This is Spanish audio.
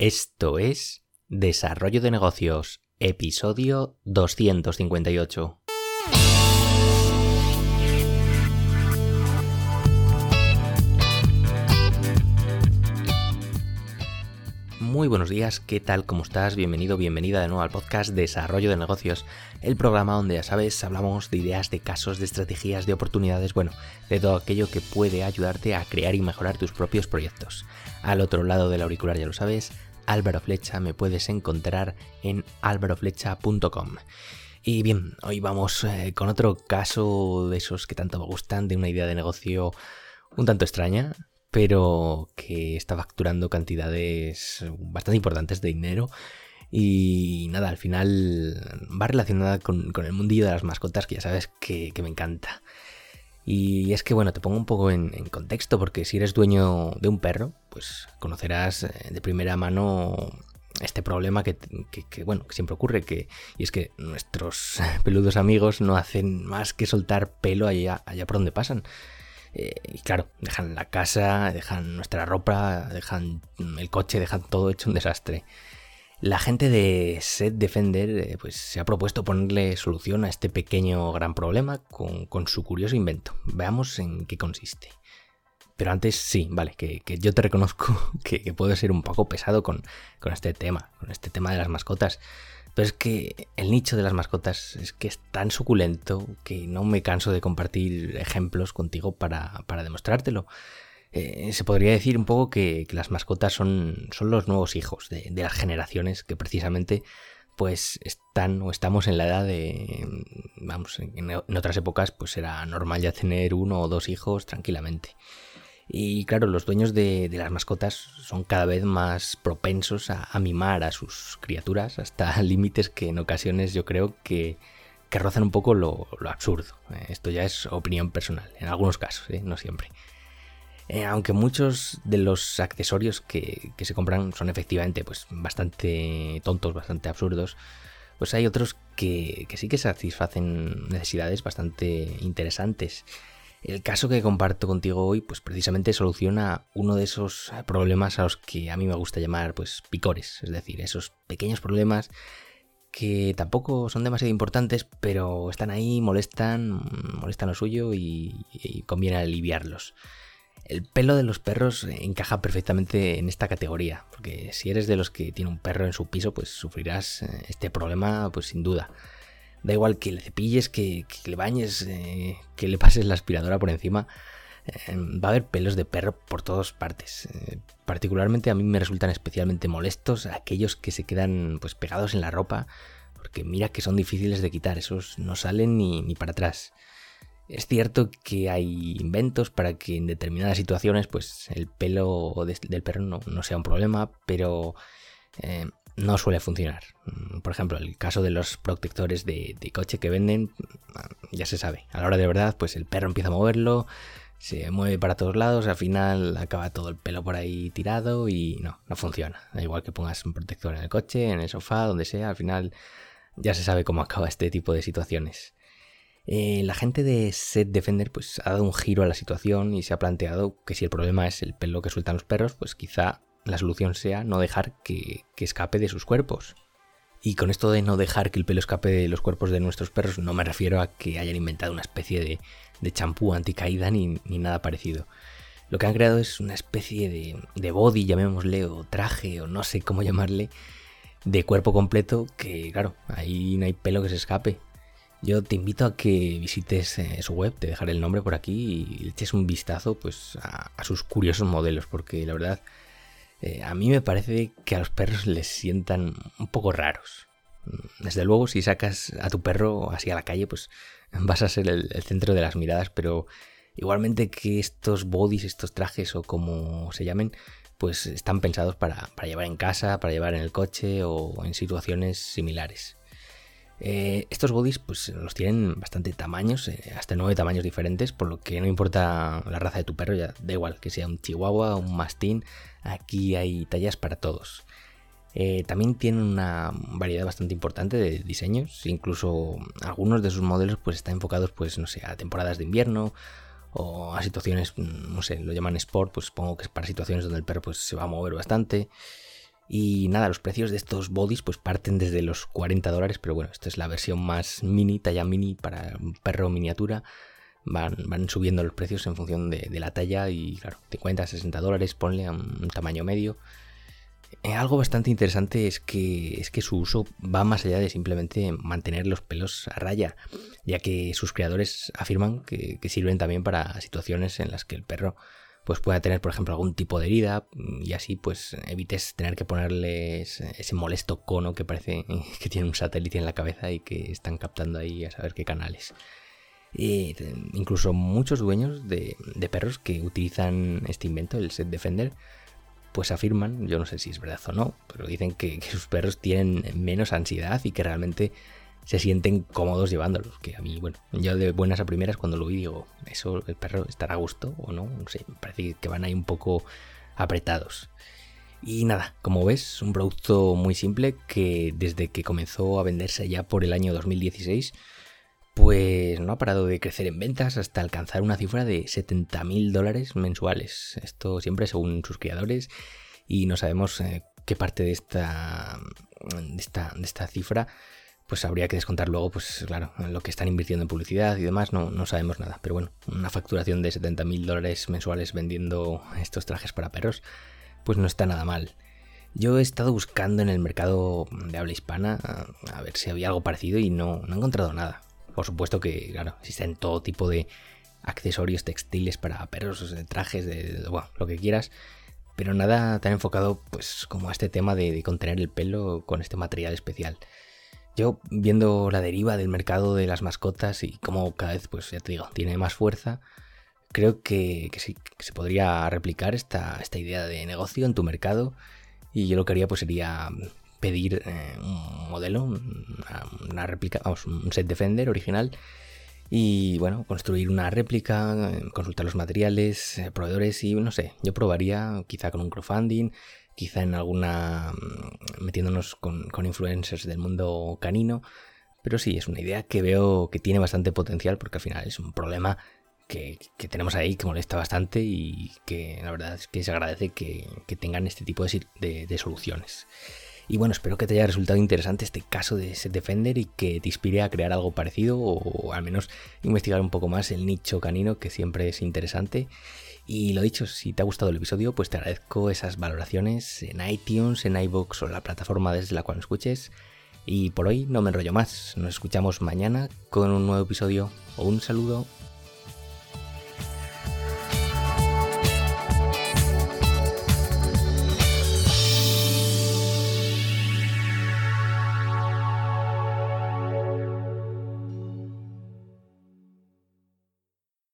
Esto es Desarrollo de Negocios, episodio 258. Muy buenos días, ¿qué tal? ¿Cómo estás? Bienvenido, bienvenida de nuevo al podcast Desarrollo de Negocios, el programa donde ya sabes, hablamos de ideas, de casos, de estrategias, de oportunidades, bueno, de todo aquello que puede ayudarte a crear y mejorar tus propios proyectos. Al otro lado del auricular ya lo sabes, Álvaro Flecha me puedes encontrar en álvaroflecha.com. Y bien, hoy vamos eh, con otro caso de esos que tanto me gustan, de una idea de negocio un tanto extraña, pero que está facturando cantidades bastante importantes de dinero. Y nada, al final va relacionada con, el mundillo de las mascotas, que ya sabes que me encanta. Y es que, bueno, te pongo un poco en, contexto, porque si eres dueño de un perro, pues conocerás eh, de primera mano este problema que, bueno, que siempre ocurre, que, y es que nuestros peludos amigos no hacen más que soltar pelo allá, allá por donde pasan. Eh, y claro, dejan la casa, dejan nuestra ropa, dejan el coche, dejan todo hecho un desastre. La gente de Set Defender eh, pues, se ha propuesto ponerle solución a este pequeño gran problema con, su curioso invento. Veamos en qué consiste. Pero antes sí, vale, que, yo te reconozco que, puedo ser un poco pesado con, este tema, con este tema de las mascotas. Pero es que el nicho de las mascotas es que es tan suculento que no me canso de compartir ejemplos contigo para, para demostrártelo. Eh, se podría decir un poco que, las mascotas son, son, los nuevos hijos de, las generaciones que precisamente pues están o estamos en la edad de, vamos, en, otras épocas pues era normal ya tener uno o dos hijos tranquilamente. Y claro, los dueños de, las mascotas son cada vez más propensos a, mimar a sus criaturas hasta límites que en ocasiones yo creo que, que rozan un poco lo, absurdo. Eh, esto ya es opinión personal, en algunos casos, ¿eh? no siempre. Eh, aunque muchos de los accesorios que, se compran son efectivamente pues, bastante tontos, bastante absurdos, pues hay otros que, sí que satisfacen necesidades bastante interesantes. El caso que comparto contigo hoy, pues precisamente soluciona uno de esos problemas a los que a mí me gusta llamar, pues, picores. Es decir, esos pequeños problemas que tampoco son demasiado importantes, pero están ahí, molestan, molestan lo suyo y conviene aliviarlos. El pelo de los perros encaja perfectamente en esta categoría, porque si eres de los que tiene un perro en su piso, pues sufrirás eh, este problema, pues sin duda. Da igual que le cepilles, que, le bañes, eh, que le pases la aspiradora por encima, eh, va a haber pelos de perro por todas partes. particularmente a mí me resultan especialmente molestos aquellos que se quedan pues pegados en la ropa, porque mira que son difíciles de quitar, esos no salen ni, ni para atrás. Es cierto que hay inventos para que en determinadas situaciones pues el pelo del perro no, sea un problema, pero eh, no suele funcionar. Mm, por ejemplo, el caso de los protectores de, coche que venden, ya se sabe. A la hora de verdad, pues el perro empieza a moverlo, se mueve para todos lados, al final acaba todo el pelo por ahí tirado y no, no funciona. Da igual que pongas un protector en el coche, en el sofá, donde sea, al final ya se sabe cómo acaba este tipo de situaciones. Eh, la gente de Set Defender pues, ha dado un giro a la situación y se ha planteado que si el problema es el pelo que sueltan los perros, pues quizá la solución sea no dejar que, escape de sus cuerpos. Y con esto de no dejar que el pelo escape de los cuerpos de nuestros perros, no me refiero a que hayan inventado una especie de, champú anticaída ni, ni, nada parecido. Lo que han creado es una especie de, de body, llamémosle, o traje, o no sé cómo llamarle, de cuerpo completo que, claro, ahí no hay pelo que se escape. Yo te invito a que visites eh, su web, te dejaré el nombre por aquí y eches un vistazo pues, a, sus curiosos modelos, porque la verdad eh, a mí me parece que a los perros les sientan un poco raros. Desde luego, si sacas a tu perro así a la calle, pues vas a ser el, centro de las miradas, pero igualmente que estos bodies, estos trajes o como se llamen, pues están pensados para llevar en casa, para llevar en el coche o en situaciones similares. Eh, estos bodies pues los tienen bastante tamaños, eh, hasta nueve tamaños diferentes, por lo que no importa la raza de tu perro, ya da igual que sea un chihuahua o un mastín, aquí hay tallas para todos. Eh, también tienen una variedad bastante importante de diseños, incluso algunos de sus modelos pues están enfocados pues no sé, a temporadas de invierno o a situaciones, no sé, lo llaman sport, pues supongo que es para situaciones donde el perro pues se va a mover bastante. Y nada, los precios de estos bodies pues parten desde los 40 dólares, pero bueno, esta es la versión más mini, talla mini para un perro miniatura. Van, van subiendo los precios en función de, la talla y claro, 50, 60 dólares, ponle a un tamaño medio. Eh, algo bastante interesante es que, es que su uso va más allá de simplemente mantener los pelos a raya, ya que sus creadores afirman que sirven también para situaciones en las que el perro pues pueda tener, por ejemplo, algún tipo de herida y así pues evites tener que ponerles ese molesto cono que parece que tiene un satélite en la cabeza y que están captando ahí a saber qué canales. incluso muchos dueños de, perros que utilizan este invento, el Set Defender, pues afirman, yo no sé si es verdad o no, pero dicen que sus perros tienen menos ansiedad y que realmente se sienten cómodos llevándolos. Que a mí, bueno, yo de buenas a primeras cuando lo vi digo, ¿eso el perro estará a gusto o no? No sé, parece que van ahí un poco apretados. Y nada, como ves, un producto muy simple que desde que comenzó a venderse ya por el año 2016, pues no ha parado de crecer en ventas hasta alcanzar una cifra de 70.000 dólares mensuales. Esto siempre según sus creadores y no sabemos eh, qué parte de esta, de esta, de esta cifra pues habría que descontar luego, pues claro, lo que están invirtiendo en publicidad y demás, no, no sabemos nada. Pero bueno, una facturación de 70 mil dólares mensuales vendiendo estos trajes para perros, pues no está nada mal. Yo he estado buscando en el mercado de habla hispana a, ver si había algo parecido y no, no he encontrado nada. Por supuesto que, claro, existen todo tipo de accesorios textiles para perros, trajes, de, bueno, lo que quieras, pero nada tan enfocado pues como a este tema de contener el pelo con este material especial. Yo viendo la deriva del mercado de las mascotas y cómo cada vez, pues ya te digo, tiene más fuerza, creo que, sí, que se podría replicar esta, esta, idea de negocio en tu mercado. Y yo lo que haría pues sería pedir eh, un modelo, una, réplica, vamos, un set Defender original. Y bueno, construir una réplica, consultar los materiales, eh, proveedores y no sé, yo probaría quizá con un crowdfunding, quizá en alguna mm, metiéndonos con, influencers del mundo canino, pero sí, es una idea que veo que tiene bastante potencial porque al final es un problema que, tenemos ahí que molesta bastante y que la verdad es que se agradece que, tengan este tipo de, de, soluciones. Y bueno, espero que te haya resultado interesante este caso de Set Defender y que te inspire a crear algo parecido o al menos investigar un poco más el nicho canino que siempre es interesante. Y lo dicho, si te ha gustado el episodio, pues te agradezco esas valoraciones en iTunes, en iVoox o la plataforma desde la cual escuches. Y por hoy no me enrollo más. Nos escuchamos mañana con un nuevo episodio. Un saludo.